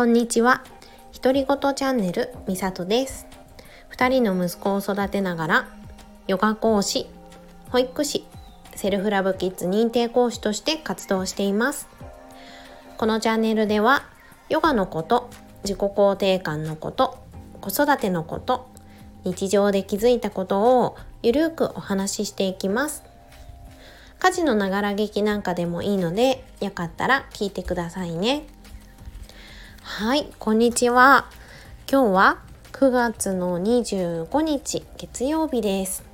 こんにちは。独り言チャンネルみさとです。二人の息子を育てながら、ヨガ講師、保育士、セルフラブキッズ認定講師として活動しています。このチャンネルでは、ヨガのこと、自己肯定感のこと、子育てのこと、日常で気づいたことをゆるくお話ししていきます。家事のながら劇なんかでもいいので、よかったら聞いてくださいね。はい、こんにちは。今日は9月の25日月曜日です。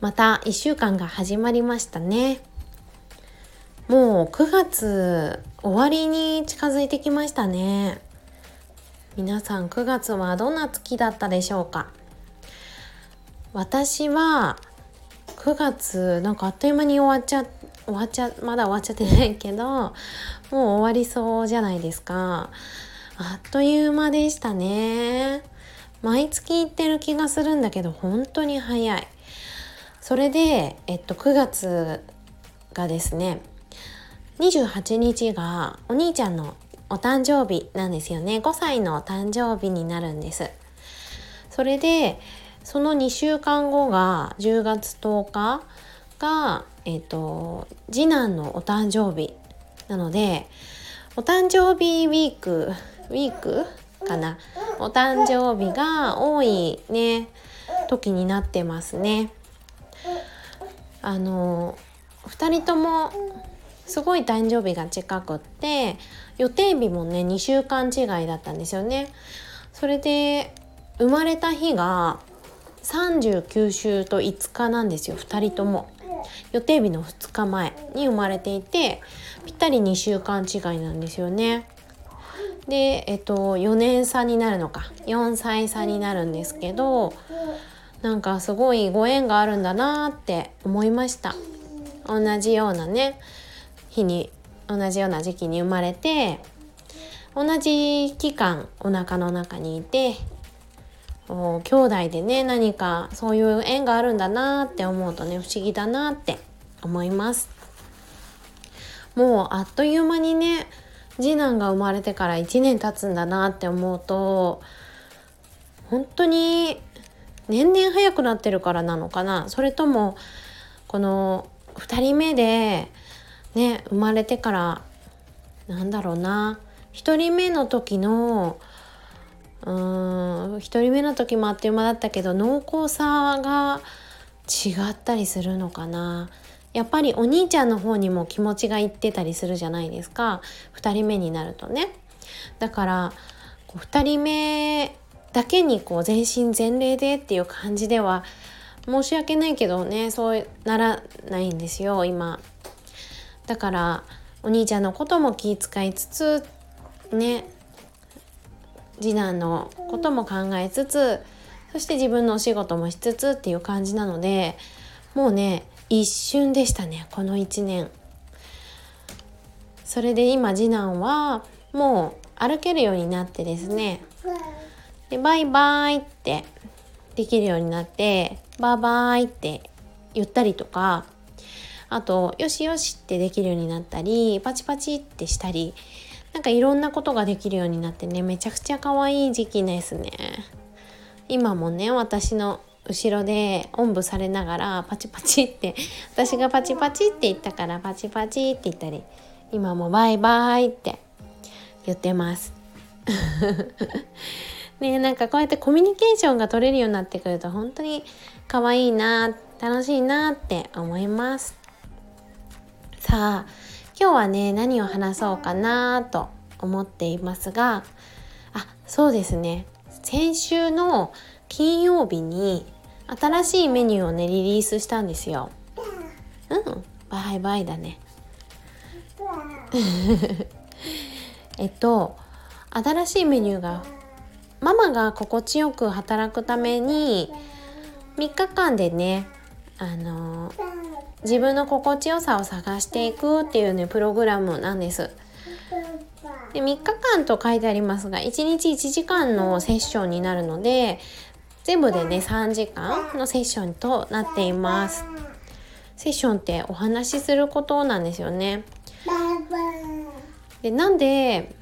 また1週間が始まりましたね。もう9月終わりに近づいてきましたね。皆さん9月はどんな月だったでしょうか？私は9月なんかあっという間に終わっちゃ終わっちゃまだ終わっちゃってないけどもう終わりそうじゃないですか。あっという間でしたね。毎月行ってる気がするんだけど本当に早い。それでえっと9月がですね28日がお兄ちゃんのお誕生日なんですよね。5歳のお誕生日になるんです。それでその2週間後が10月10日が、えっ、と、次男のお誕生日なので、お誕生日ウィーク、ウィーク？かな？お誕生日が多いね、時になってますね。あの、2人ともすごい誕生日が近くって、予定日もね、2週間違いだったんですよね。それで、生まれた日が39週と5日なんですよ2人とも予定日の2日前に生まれていてぴったり2週間違いなんですよね。でえっと4年差になるのか。4歳差になるんですけどなんかすごいご縁があるんだなって思いました。同じようなね日に同じような時期に生まれて同じ期間お腹の中にいて兄弟でね何かそういう縁があるんだなって思うとね不思議だなって思います。もうあっという間にね次男が生まれてから1年経つんだなって思うと本当に年々早くなってるからなのかな。それともこの2人目でね生まれてからなんだろうな1人目の時のうーん1人目の時もあっという間だったけど濃厚さが違ったりするのかな。やっぱりお兄ちゃんの方にも気持ちがいってたりするじゃないですか。2人目になるとね。だからこう2人目だけにこう全身全霊でっていう感じでは申し訳ないけどねそうならないんですよ今。だからお兄ちゃんのことも気遣いつつね次男のことも考えつつそして自分のお仕事もしつつっていう感じなのでもうね一瞬でしたねこの1年。それで今次男はもう歩けるようになってですねでバイバーイってできるようになってバイバイって言ったりとかあとよしよしってできるようになったりパチパチってしたりなんかいろんなことができるようになってねめちゃくちゃ可愛い時期ですね。今もね私の後ろでおんぶされながらパチパチって私がパチパチって言ったからパチパチって言ったり今もバイバイって言ってます。ねなんかこうやってコミュニケーションが取れるようになってくると本当に可愛いな楽しいなって思います。さあ今日はね何を話そうかなと思っていますがあそうですね。先週の金曜日に新しいメニューをねリリースしたんですよ。うんバイバイだね。えっと新しいメニューがママが心地よく働くために3日間でねあの自分の心地よさを探していくっていうねプログラムなんです。で3日間と書いてありますが1日1時間のセッションになるので全部でね3時間のセッションとなっています。セッションってお話しすることなんですよね。でなんで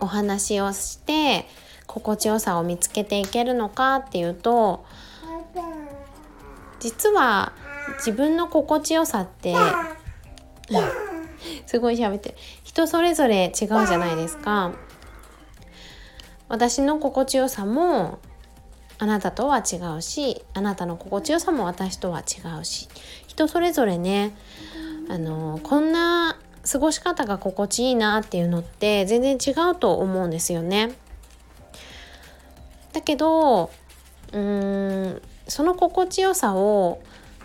お話をして心地よさを見つけていけるのかっていうと実は自分の心地よさってすごい喋って人それぞれ違うじゃないですか。私の心地よさもあなたとは違うしあなたの心地よさも私とは違うし人それぞれねあのこんな過ごし方が心地いいなっていうのって全然違うと思うんですよね。だけどうーんその心地よさを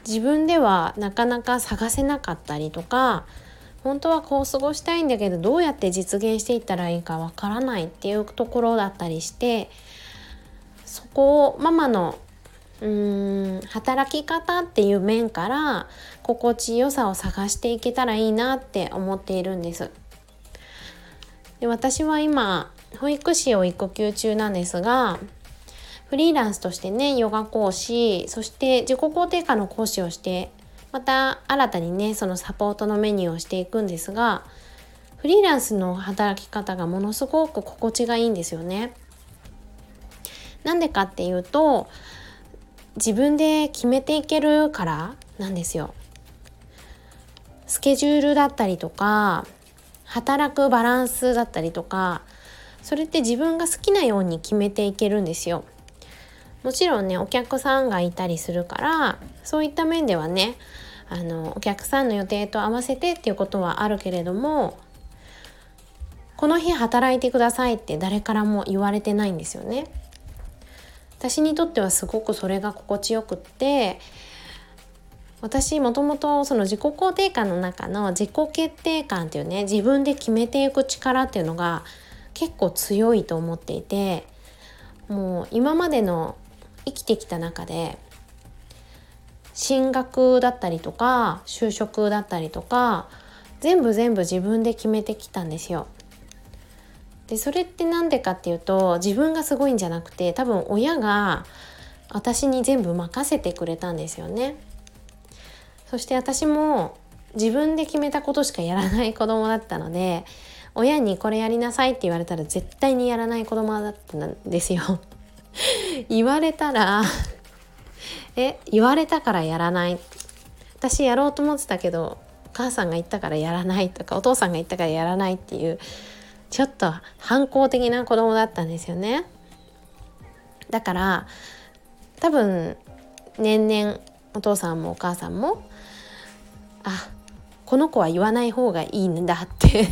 自分ではなかなか探せなかったりとか本当はこう過ごしたいんだけどどうやって実現していったらいいかわからないっていうところだったりしてそこをママのうーん働き方っていう面から心地よさを探していけたらいいなって思っているんです。で私は今保育士を育休中なんですがフリーランスとしてねヨガ講師そして自己肯定感の講師をしてまた新たにねそのサポートのメニューをしていくんですがフリーランスの働き方がものすごく心地がいいんですよね。なんでかっていうと自分で決めていけるからなんですよ。スケジュールだったりとか働くバランスだったりとかそれって自分が好きなように決めていけるんですよ。もちろんねお客さんがいたりするからそういった面ではねあのお客さんの予定と合わせてっていうことはあるけれどもこの日働いてくださいって誰からも言われてないんですよね。私にとってはすごくそれが心地よくって私もともとその自己肯定感の中の自己決定感っていうね自分で決めていく力っていうのが結構強いと思っていてもう今までの生きてきた中で進学だったりとか就職だったりとか全部全部自分で決めてきたんですよ。でそれって何でかっていうと自分がすごいんじゃなくて多分親が私に全部任せてくれたんですよね。そして私も自分で決めたことしかやらない子供だったので親にこれやりなさいって言われたら絶対にやらない子供だったんですよ。言われたらえ言われたからやらない？私やろうと思ってたけどお母さんが言ったからやらないとかお父さんが言ったからやらないっていうちょっと反抗的な子供だったんですよね。だから多分年々お父さんもお母さんもあこの子は言わない方がいいんだって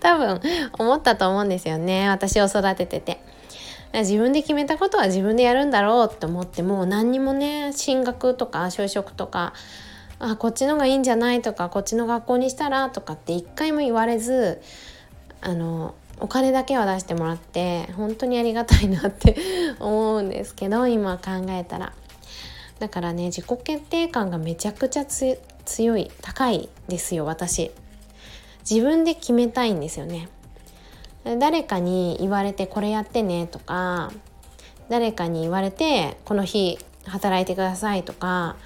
多分思ったと思うんですよね私を育ててて。自分で決めたことは自分でやるんだろうって思っても何にもね進学とか就職とかあこっちのがいいんじゃないとかこっちの学校にしたらとかって一回も言われずあのお金だけは出してもらって本当にありがたいなって 思うんですけど今考えたら。だからね自己決定感がめちゃくちゃ強い高いですよ私。自分で決めたいんですよね。誰かに言われてこれやってねとか誰かに言われてこの日働いてくださいとか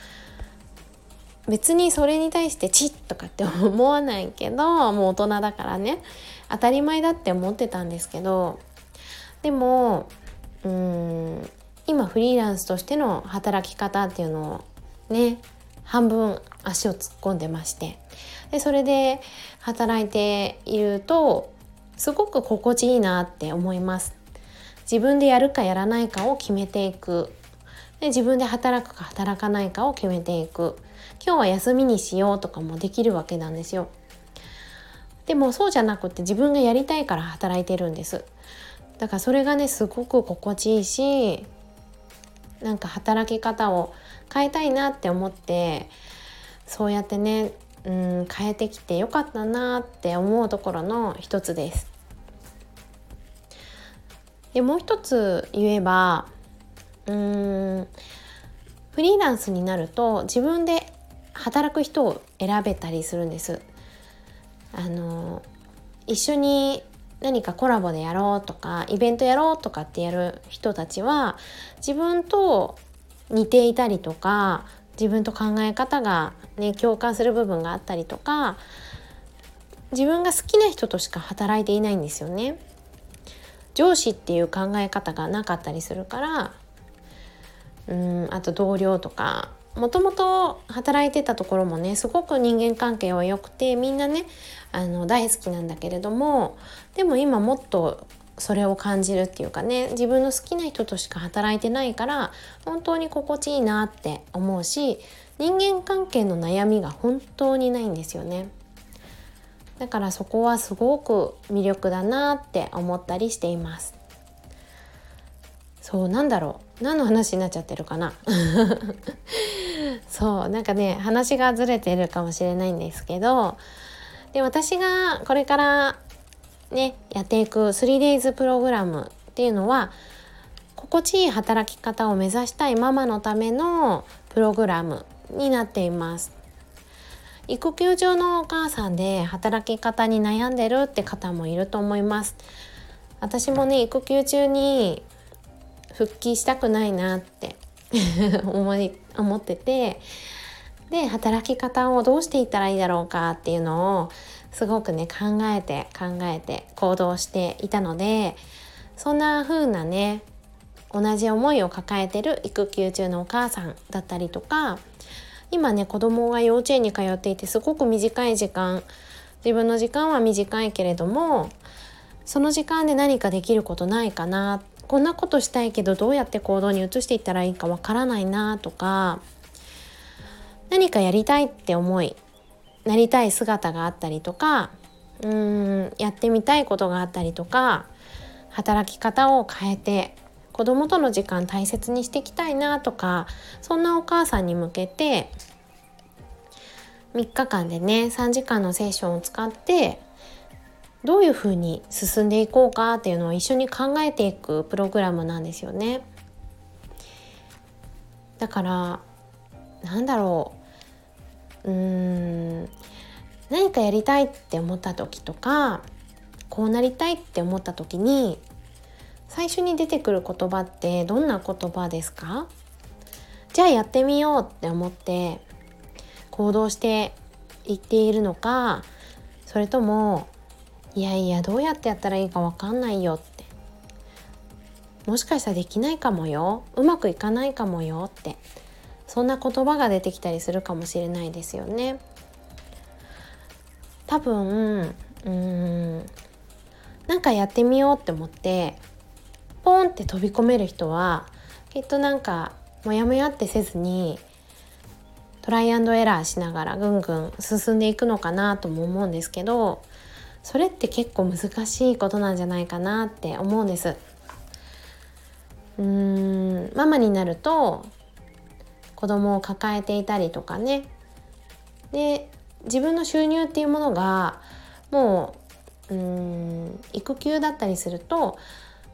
別にそれに対してチッとかって思わないけどもう大人だからね。当たり前だって思ってたんですけどでもうん今フリーランスとしての働き方っていうのをね半分足を突っ込んでまして。でそれで働いているとすごく心地いいなって思います。自分でやるかやらないかを決めていく。で自分で働くか働かないかを決めていく。今日は休みにしようとかもできるわけなんですよ。でもそうじゃなくて自分がやりたいから働いてるんです。だからそれがねすごく心地いいしなんか働き方を変えたいなって思ってそうやってねうん変えてきてよかったなって思うところの一つです。でもう一つ言えばうんフリーランスになると自分で働く人を選べたりするんです。あの一緒に何かコラボでやろうとかイベントやろうとかってやる人たちは自分と似ていたりとか自分と考え方が、ね、共感する部分があったりとか自分が好きな人としか働いていないんですよね。上司っていう考え方がなかったりするからうんあと同僚とかもともと働いてたところもねすごく人間関係は良くてみんなねあの大好きなんだけれどもでも今もっとそれを感じるっていうかね自分の好きな人としか働いてないから本当に心地いいなって思うし人間関係の悩みが本当にないんですよね。だからそこはすごく魅力だなって思ったりしています。そうなんだろう何の話になっちゃってるかな そうなんかね話がずれてるかもしれないんですけどで私がこれからねやっていく 3days プログラムっていうのは心地いい働き方を目指したいママのためのプログラムになっています。育休中のお母さんで働き方に悩んでるって方もいると思います。私もね育休中に復帰したくないなって 思い思っててで働き方をどうしていったらいいだろうかっていうのをすごくね考えて考えて行動していたのでそんな風なね同じ思いを抱えてる育休中のお母さんだったりとか今ね子供が幼稚園に通っていてすごく短い時間自分の時間は短いけれどもその時間で何かできることないかなこんなことしたいけどどうやって行動に移していったらいいかわからないなとか何かやりたいって思いなりたい姿があったりとかうーんやってみたいことがあったりとか働き方を変えて子供との時間大切にしていきたいなとかそんなお母さんに向けて3日間でね3時間のセッションを使ってどういうふうに進んでいこうかっていうのを一緒に考えていくプログラムなんですよね。だからなんだろううーん。何かやりたいって思った時とかこうなりたいって思った時に最初に出てくる言葉ってどんな言葉ですか？じゃあやってみようって思って行動していっているのかそれともいやいやどうやってやったらいいか分かんないよってもしかしたらできないかもようまくいかないかもよってそんな言葉が出てきたりするかもしれないですよね。多分うんなんかやってみようって思ってポンって飛び込める人はきっとなんかモヤモヤってせずにトライアンドエラーしながらぐんぐん進んでいくのかなとも思うんですけどそれって結構難しいことなんじゃないかなって思うんです。うーんママになると子供を抱えていたりとかね。で自分の収入っていうものがもううん育休だったりすると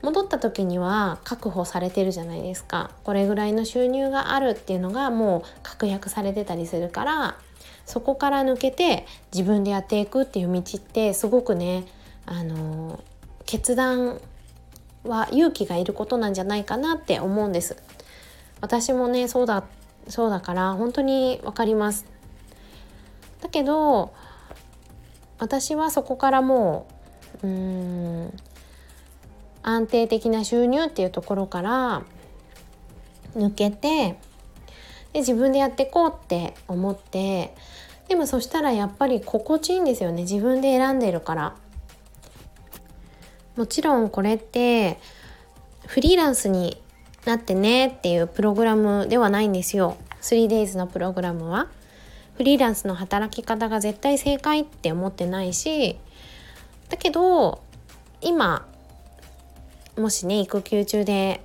戻った時には確保されてるじゃないですか。これぐらいの収入があるっていうのがもう確約されてたりするからそこから抜けて自分でやっていくっていう道ってすごくねあの決断は勇気がいることなんじゃないかなって思うんです。私もねそうだそうだから本当に分かります。だけど私はそこからもううん安定的な収入っていうところから抜けてで自分でやっていこうって思ってでもそしたらやっぱり心地いいんですよね。自分で選んでるから。もちろんこれってフリーランスになってねっていうプログラムではないんですよ 3days のプログラムはフリーランスの働き方が絶対正解って思ってないしだけど今もしね育休中で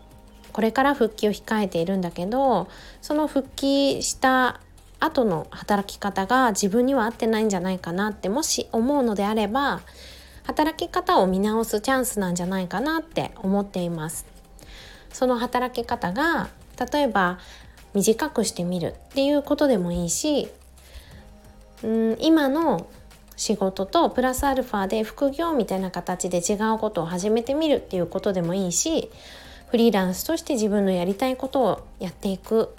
これから復帰を控えているんだけどその復帰した後の働き方が自分には合ってないんじゃないかなってもし思うのであれば働き方を見直すチャンスなんじゃないかなって思っています。その働き方が例えば短くしてみるっていうことでもいいしうん今の仕事とプラスアルファで副業みたいな形で違うことを始めてみるっていうことでもいいしフリーランスとして自分のやりたいことをやっていく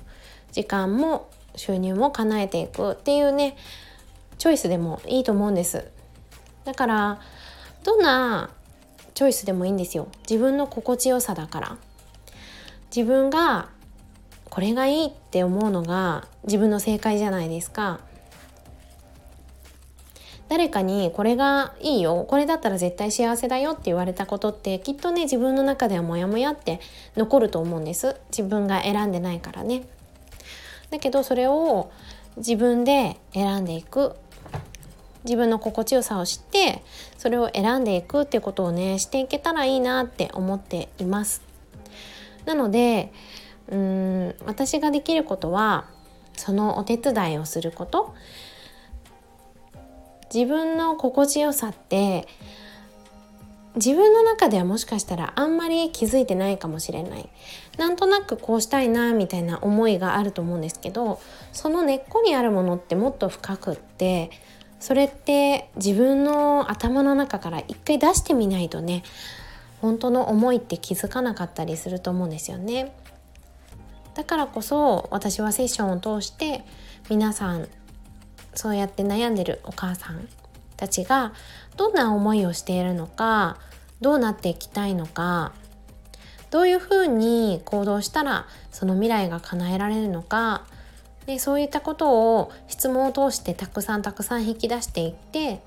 時間も収入も叶えていくっていうねチョイスでもいいと思うんです。だからどんなチョイスでもいいんですよ。自分の心地よさだから。自分がこれがいいって思うのが自分の正解じゃないですか。誰かにこれがいいよこれだったら絶対幸せだよって言われたことってきっとね自分の中ではモヤモヤって残ると思うんです。自分が選んでないからね。だけどそれを自分で選んでいく。自分の心地よさを知ってそれを選んでいくってことをねしていけたらいいなって思っています。なのでうーん私ができることはそのお手伝いをすること。自分の心地よさって自分の中ではもしかしたらあんまり気づいてないかもしれない。なんとなくこうしたいなみたいな思いがあると思うんですけどその根っこにあるものってもっと深くってそれって自分の頭の中から一回出してみないとね本当の思いって気づかなかったりすると思うんですよね。だからこそ私はセッションを通して皆さんそうやって悩んでるお母さんたちがどんな思いをしているのかどうなっていきたいのかどういうふうに行動したらその未来が叶えられるのかでそういったことを質問を通してたくさんたくさん引き出していって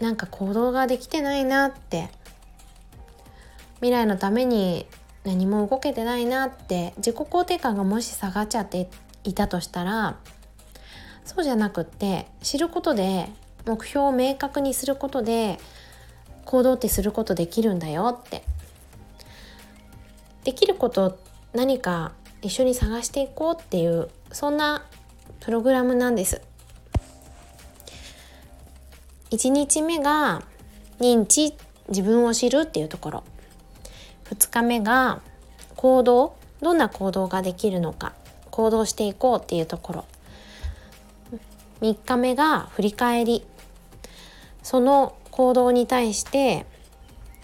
なんか行動ができてないなって未来のために何も動けてないなって自己肯定感がもし下がっちゃっていたとしたらそうじゃなくって知ることで目標を明確にすることで行動ってすることできるんだよって。できること何か一緒に探していこうっていうそんなプログラムなんです。1日目が認知自分を知るっていうところ。2日目が行動どんな行動ができるのか行動していこうっていうところ。3日目が振り返り。その行動に対して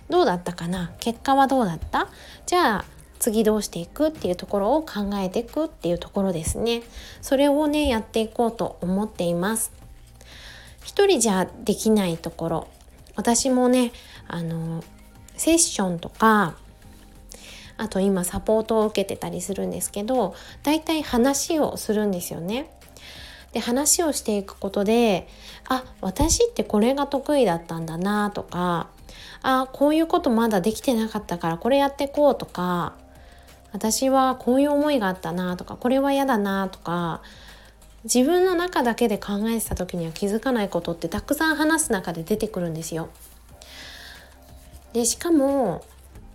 どうだったかな？結果はどうだった？じゃあ次どうしていくっていうところを考えていくっていうところですね。それをねやっていこうと思っています。一人じゃできないところ。私もねあのセッションとかあと今サポートを受けてたりするんですけどだいたい話をするんですよねで話をしていくことであ私ってこれが得意だったんだなとかあこういうことまだできてなかったからこれやってこうとか私はこういう思いがあったなとかこれは嫌だなとか自分の中だけで考えてた時には気づかないことってたくさん話す中で出てくるんですよ。でしかも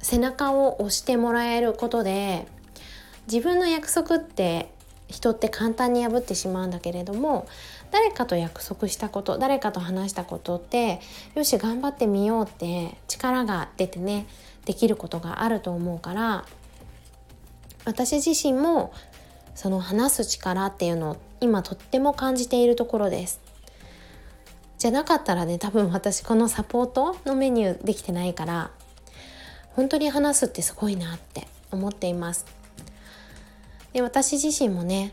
背中を押してもらえることで自分の約束って人って簡単に破ってしまうんだけれども誰かと約束したこと誰かと話したことってよし頑張ってみようって力が出てねできることがあると思うから私自身もその話す力っていうのを今とっても感じているところです。じゃなかったらね多分私このサポートのメニューできてないから本当に話すってすごいなって思っています。で私自身もね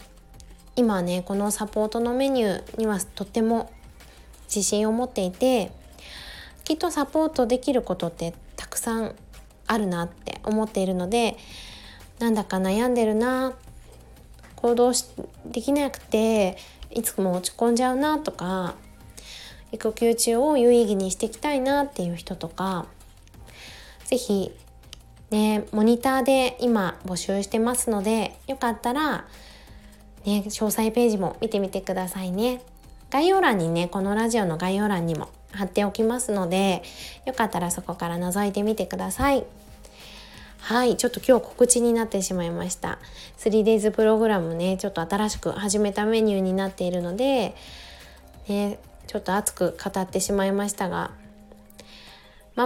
今ねこのサポートのメニューにはとっても自信を持っていてきっとサポートできることってたくさんあるなって思っているのでなんだか悩んでるな行動できなくていつも落ち込んじゃうなとか育休中を有意義にしていきたいなっていう人とか是非ねモニターで今募集してますのでよかったらね詳細ページも見てみてくださいね概要欄にねこのラジオの概要欄にも貼っておきますのでよかったらそこから覗いてみてください。はいちょっと今日告知になってしまいました 3days プログラムねちょっと新しく始めたメニューになっているので、ね、ちょっと熱く語ってしまいましたが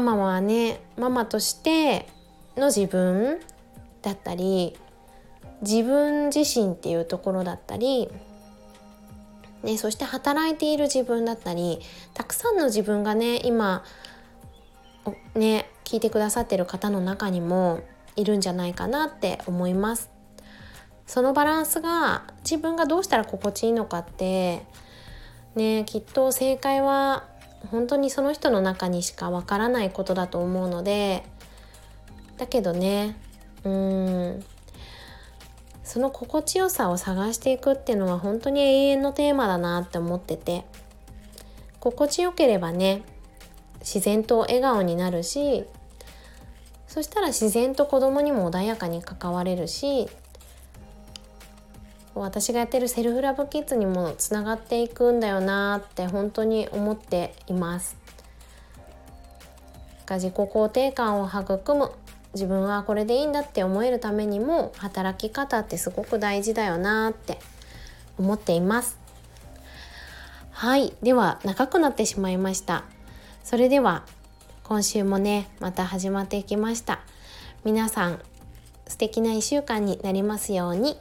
ママはねママとしての自分だったり自分自身っていうところだったり、ね、そして働いている自分だったりたくさんの自分がね今ね聞いてくださってる方の中にもいるんじゃないかなって思います。そのバランスが自分がどうしたら心地いいのかってねきっと正解は本当にその人の中にしかわからないことだと思うのでだけどねうん。その心地よさを探していくっていうのは本当に永遠のテーマだなって思ってて心地よければね自然と笑顔になるしそしたら自然と子供にも穏やかに関われるし私がやってるセルフラブキッズにもつながっていくんだよなって本当に思っています。自己肯定感を育む自分はこれでいいんだって思えるためにも働き方ってすごく大事だよなって思っています。はい。では長くなってしまいました。それでは今週もねまた始まっていきました。皆さん素敵な1週間になりますように。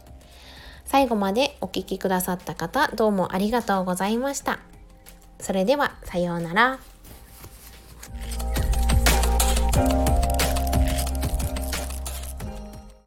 最後までお聴きくださった方どうもありがとうございました。それではさようなら。